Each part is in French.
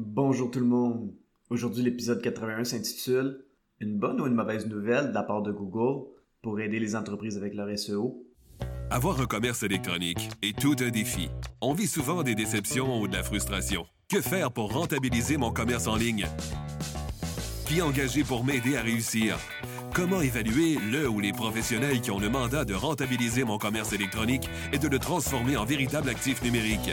Bonjour tout le monde. Aujourd'hui, l'épisode 81 s'intitule Une bonne ou une mauvaise nouvelle de la part de Google pour aider les entreprises avec leur SEO. Avoir un commerce électronique est tout un défi. On vit souvent des déceptions ou de la frustration. Que faire pour rentabiliser mon commerce en ligne? Qui engager pour m'aider à réussir? Comment évaluer le ou les professionnels qui ont le mandat de rentabiliser mon commerce électronique et de le transformer en véritable actif numérique?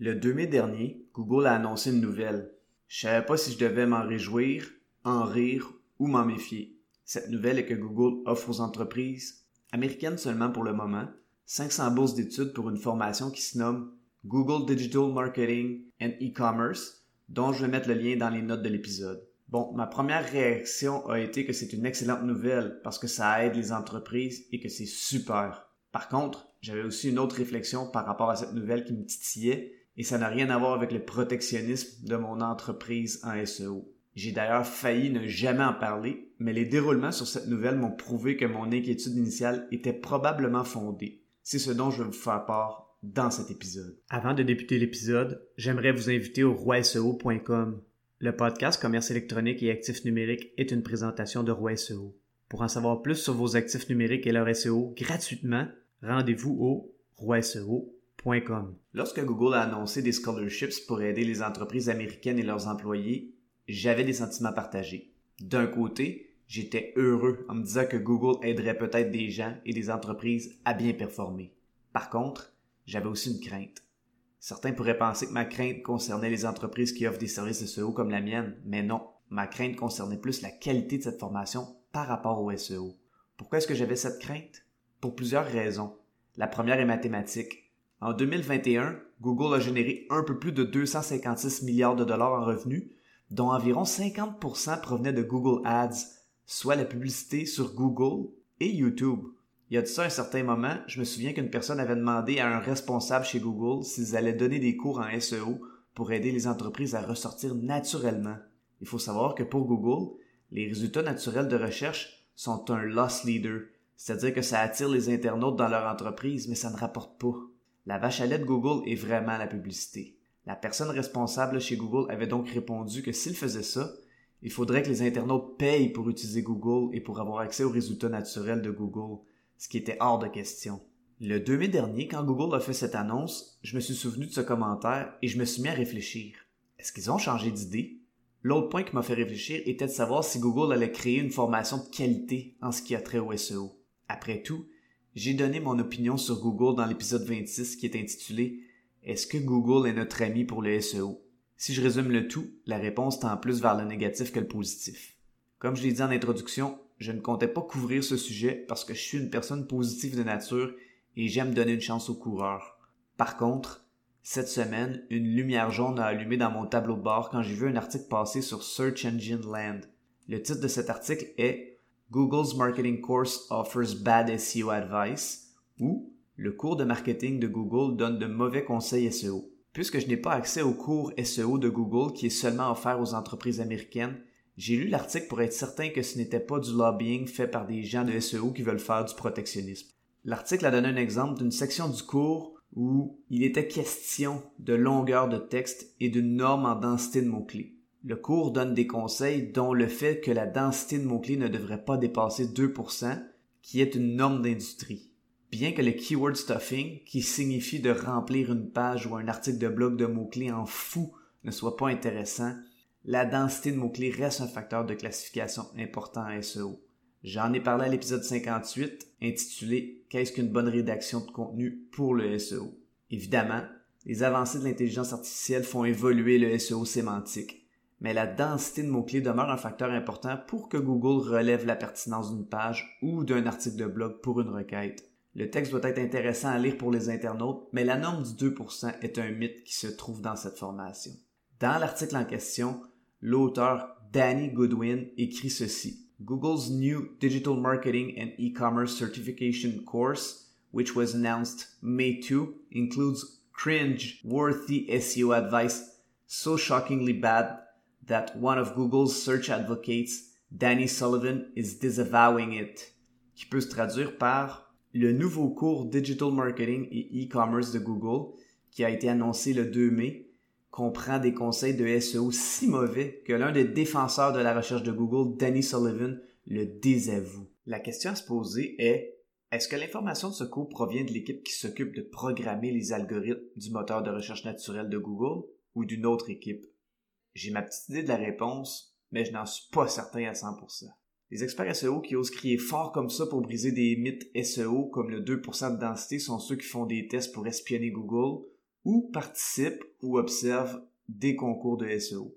Le 2 mai dernier, Google a annoncé une nouvelle. Je savais pas si je devais m'en réjouir, en rire ou m'en méfier. Cette nouvelle est que Google offre aux entreprises, américaines seulement pour le moment, 500 bourses d'études pour une formation qui se nomme Google Digital Marketing and E-Commerce, dont je vais mettre le lien dans les notes de l'épisode. Bon, ma première réaction a été que c'est une excellente nouvelle parce que ça aide les entreprises et que c'est super. Par contre, j'avais aussi une autre réflexion par rapport à cette nouvelle qui me titillait et ça n'a rien à voir avec le protectionnisme de mon entreprise en SEO. J'ai d'ailleurs failli ne jamais en parler, mais les déroulements sur cette nouvelle m'ont prouvé que mon inquiétude initiale était probablement fondée. C'est ce dont je vais vous faire part dans cet épisode. Avant de débuter l'épisode, j'aimerais vous inviter au roiseo.com. Le podcast Commerce électronique et actifs numériques est une présentation de Roi SEO. Pour en savoir plus sur vos actifs numériques et leur SEO gratuitement, rendez-vous au roiseo.com. Lorsque Google a annoncé des scholarships pour aider les entreprises américaines et leurs employés, j'avais des sentiments partagés. D'un côté, j'étais heureux en me disant que Google aiderait peut-être des gens et des entreprises à bien performer. Par contre, j'avais aussi une crainte. Certains pourraient penser que ma crainte concernait les entreprises qui offrent des services SEO comme la mienne, mais non, ma crainte concernait plus la qualité de cette formation par rapport au SEO. Pourquoi est-ce que j'avais cette crainte? Pour plusieurs raisons. La première est mathématique. En 2021, Google a généré un peu plus de 256 milliards de dollars en revenus, dont environ 50% provenaient de Google Ads, soit la publicité sur Google et YouTube. Il y a de ça un certain moment, je me souviens qu'une personne avait demandé à un responsable chez Google s'ils allaient donner des cours en SEO pour aider les entreprises à ressortir naturellement. Il faut savoir que pour Google, les résultats naturels de recherche sont un loss leader, c'est-à-dire que ça attire les internautes dans leur entreprise, mais ça ne rapporte pas. La vache à lait de Google est vraiment la publicité. La personne responsable chez Google avait donc répondu que s'il faisait ça, il faudrait que les internautes payent pour utiliser Google et pour avoir accès aux résultats naturels de Google ce qui était hors de question. Le 2 mai dernier, quand Google a fait cette annonce, je me suis souvenu de ce commentaire et je me suis mis à réfléchir. Est-ce qu'ils ont changé d'idée? L'autre point qui m'a fait réfléchir était de savoir si Google allait créer une formation de qualité en ce qui a trait au SEO. Après tout, j'ai donné mon opinion sur Google dans l'épisode 26 qui est intitulé Est-ce que Google est notre ami pour le SEO? Si je résume le tout, la réponse tend plus vers le négatif que le positif. Comme je l'ai dit en introduction, je ne comptais pas couvrir ce sujet parce que je suis une personne positive de nature et j'aime donner une chance aux coureurs. Par contre, cette semaine, une lumière jaune a allumé dans mon tableau de bord quand j'ai vu un article passer sur Search Engine Land. Le titre de cet article est Google's Marketing Course Offers Bad SEO Advice ou Le cours de marketing de Google donne de mauvais conseils SEO. Puisque je n'ai pas accès au cours SEO de Google qui est seulement offert aux entreprises américaines, j'ai lu l'article pour être certain que ce n'était pas du lobbying fait par des gens de SEO qui veulent faire du protectionnisme. L'article a donné un exemple d'une section du cours où il était question de longueur de texte et d'une norme en densité de mots-clés. Le cours donne des conseils dont le fait que la densité de mots-clés ne devrait pas dépasser 2%, qui est une norme d'industrie. Bien que le keyword stuffing, qui signifie de remplir une page ou un article de blog de mots-clés en fou, ne soit pas intéressant, la densité de mots-clés reste un facteur de classification important en SEO. J'en ai parlé à l'épisode 58 intitulé Qu'est-ce qu'une bonne rédaction de contenu pour le SEO? Évidemment, les avancées de l'intelligence artificielle font évoluer le SEO sémantique, mais la densité de mots-clés demeure un facteur important pour que Google relève la pertinence d'une page ou d'un article de blog pour une requête. Le texte doit être intéressant à lire pour les internautes, mais la norme du 2% est un mythe qui se trouve dans cette formation. Dans l'article en question, l'auteur Danny Goodwin écrit ceci. Google's new Digital Marketing and E-commerce Certification course, which was announced May 2, includes cringe-worthy SEO advice so shockingly bad that one of Google's search advocates, Danny Sullivan, is disavowing it, qui peut se traduire par le nouveau cours Digital Marketing et E-commerce de Google, qui a été annoncé le 2 mai, comprend des conseils de SEO si mauvais que l'un des défenseurs de la recherche de Google, Danny Sullivan, le désavoue. La question à se poser est est-ce que l'information de ce cours provient de l'équipe qui s'occupe de programmer les algorithmes du moteur de recherche naturel de Google ou d'une autre équipe? J'ai ma petite idée de la réponse, mais je n'en suis pas certain à 100%. Les experts SEO qui osent crier fort comme ça pour briser des mythes SEO comme le 2% de densité sont ceux qui font des tests pour espionner Google ou participent ou observent des concours de SEO.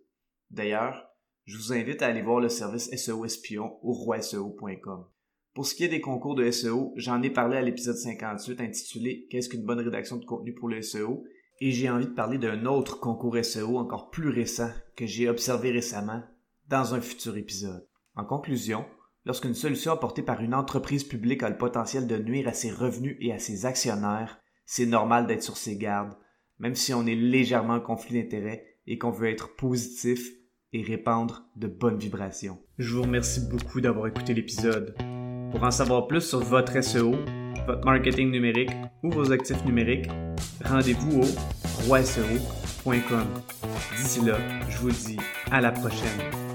D'ailleurs, je vous invite à aller voir le service SEO espion au roiseo.com. Pour ce qui est des concours de SEO, j'en ai parlé à l'épisode 58 intitulé Qu'est-ce qu'une bonne rédaction de contenu pour le SEO et j'ai envie de parler d'un autre concours SEO encore plus récent que j'ai observé récemment dans un futur épisode. En conclusion, lorsqu'une solution apportée par une entreprise publique a le potentiel de nuire à ses revenus et à ses actionnaires, c'est normal d'être sur ses gardes, même si on est légèrement en conflit d'intérêts et qu'on veut être positif et répandre de bonnes vibrations. Je vous remercie beaucoup d'avoir écouté l'épisode. Pour en savoir plus sur votre SEO, votre marketing numérique ou vos actifs numériques, rendez-vous au roiseo.com. D'ici là, je vous dis à la prochaine.